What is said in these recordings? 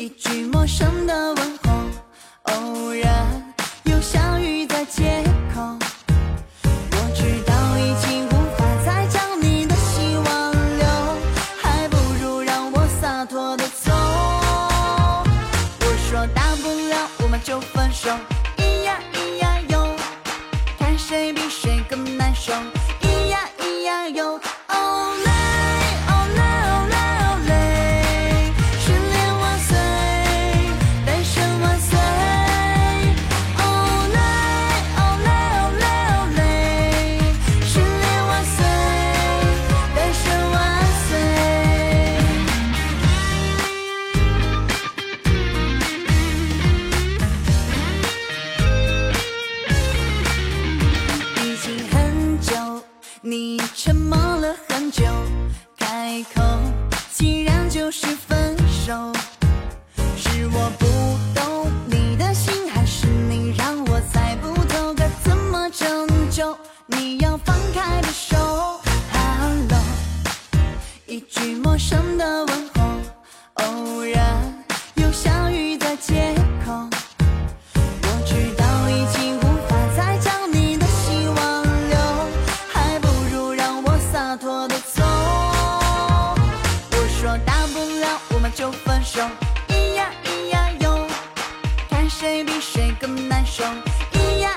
一句陌生的问候，偶然又相遇在街口。我知道已经无法再将你的希望留，还不如让我洒脱的走。我说大不了我们就分手，咿呀咿呀哟，看谁比谁更难受。就分手，咿呀咿呀哟，看谁比谁更难受，咿呀。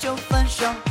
就分手。